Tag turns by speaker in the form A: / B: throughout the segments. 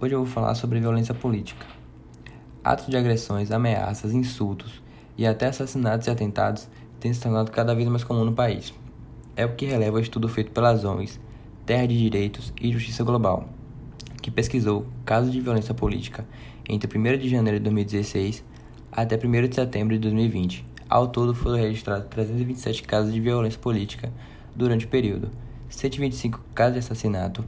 A: Hoje eu vou falar sobre violência política. Atos de agressões, ameaças, insultos e até assassinatos e atentados têm se tornado cada vez mais comum no país. É o que releva o estudo feito pelas ONGs Terra de Direitos e Justiça Global, que pesquisou casos de violência política entre 1 de janeiro de 2016 até 1 de setembro de 2020. Ao todo foram registrados 327 casos de violência política durante o período, 125 casos de assassinato,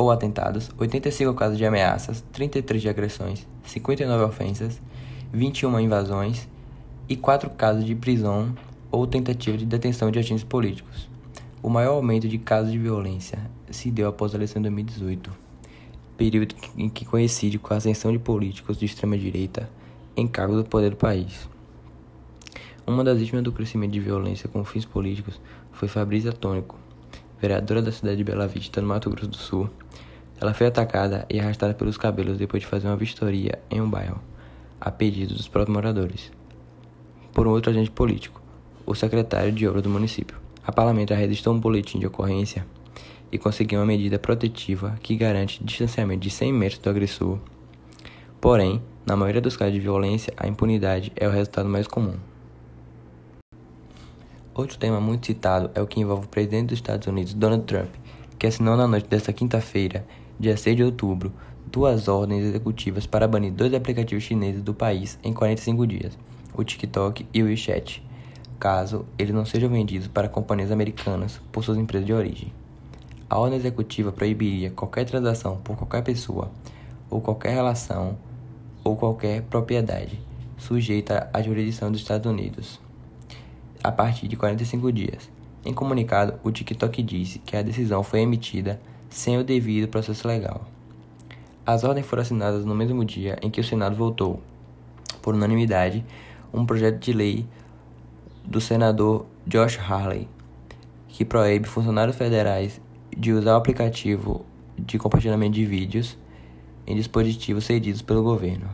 A: ou atentados, 85 casos de ameaças, 33 de agressões, 59 ofensas, 21 invasões e 4 casos de prisão ou tentativa de detenção de agentes políticos. O maior aumento de casos de violência se deu após a eleição de 2018, período em que coincide com a ascensão de políticos de extrema-direita em cargos do poder do país. Uma das vítimas do crescimento de violência com fins políticos foi Fabrícia Tônico, vereadora da cidade de Bela Vista, no Mato Grosso do Sul. Ela foi atacada e arrastada pelos cabelos depois de fazer uma vistoria em um bairro, a pedido dos próprios moradores, por um outro agente político, o secretário de obra do município. A parlamentar registrou um boletim de ocorrência e conseguiu uma medida protetiva que garante distanciamento de 100 metros do agressor. Porém, na maioria dos casos de violência, a impunidade é o resultado mais comum. Outro tema muito citado é o que envolve o presidente dos Estados Unidos, Donald Trump, que assinou na noite desta quinta-feira, dia 6 de outubro, duas ordens executivas para banir dois aplicativos chineses do país em 45 dias, o TikTok e o WeChat, caso eles não sejam vendidos para companhias americanas por suas empresas de origem. A ordem executiva proibiria qualquer transação por qualquer pessoa, ou qualquer relação, ou qualquer propriedade, sujeita à jurisdição dos Estados Unidos a partir de 45 dias. Em comunicado, o TikTok disse que a decisão foi emitida sem o devido processo legal. As ordens foram assinadas no mesmo dia em que o Senado votou, por unanimidade, um projeto de lei do senador Josh Harley, que proíbe funcionários federais de usar o aplicativo de compartilhamento de vídeos em dispositivos cedidos pelo governo.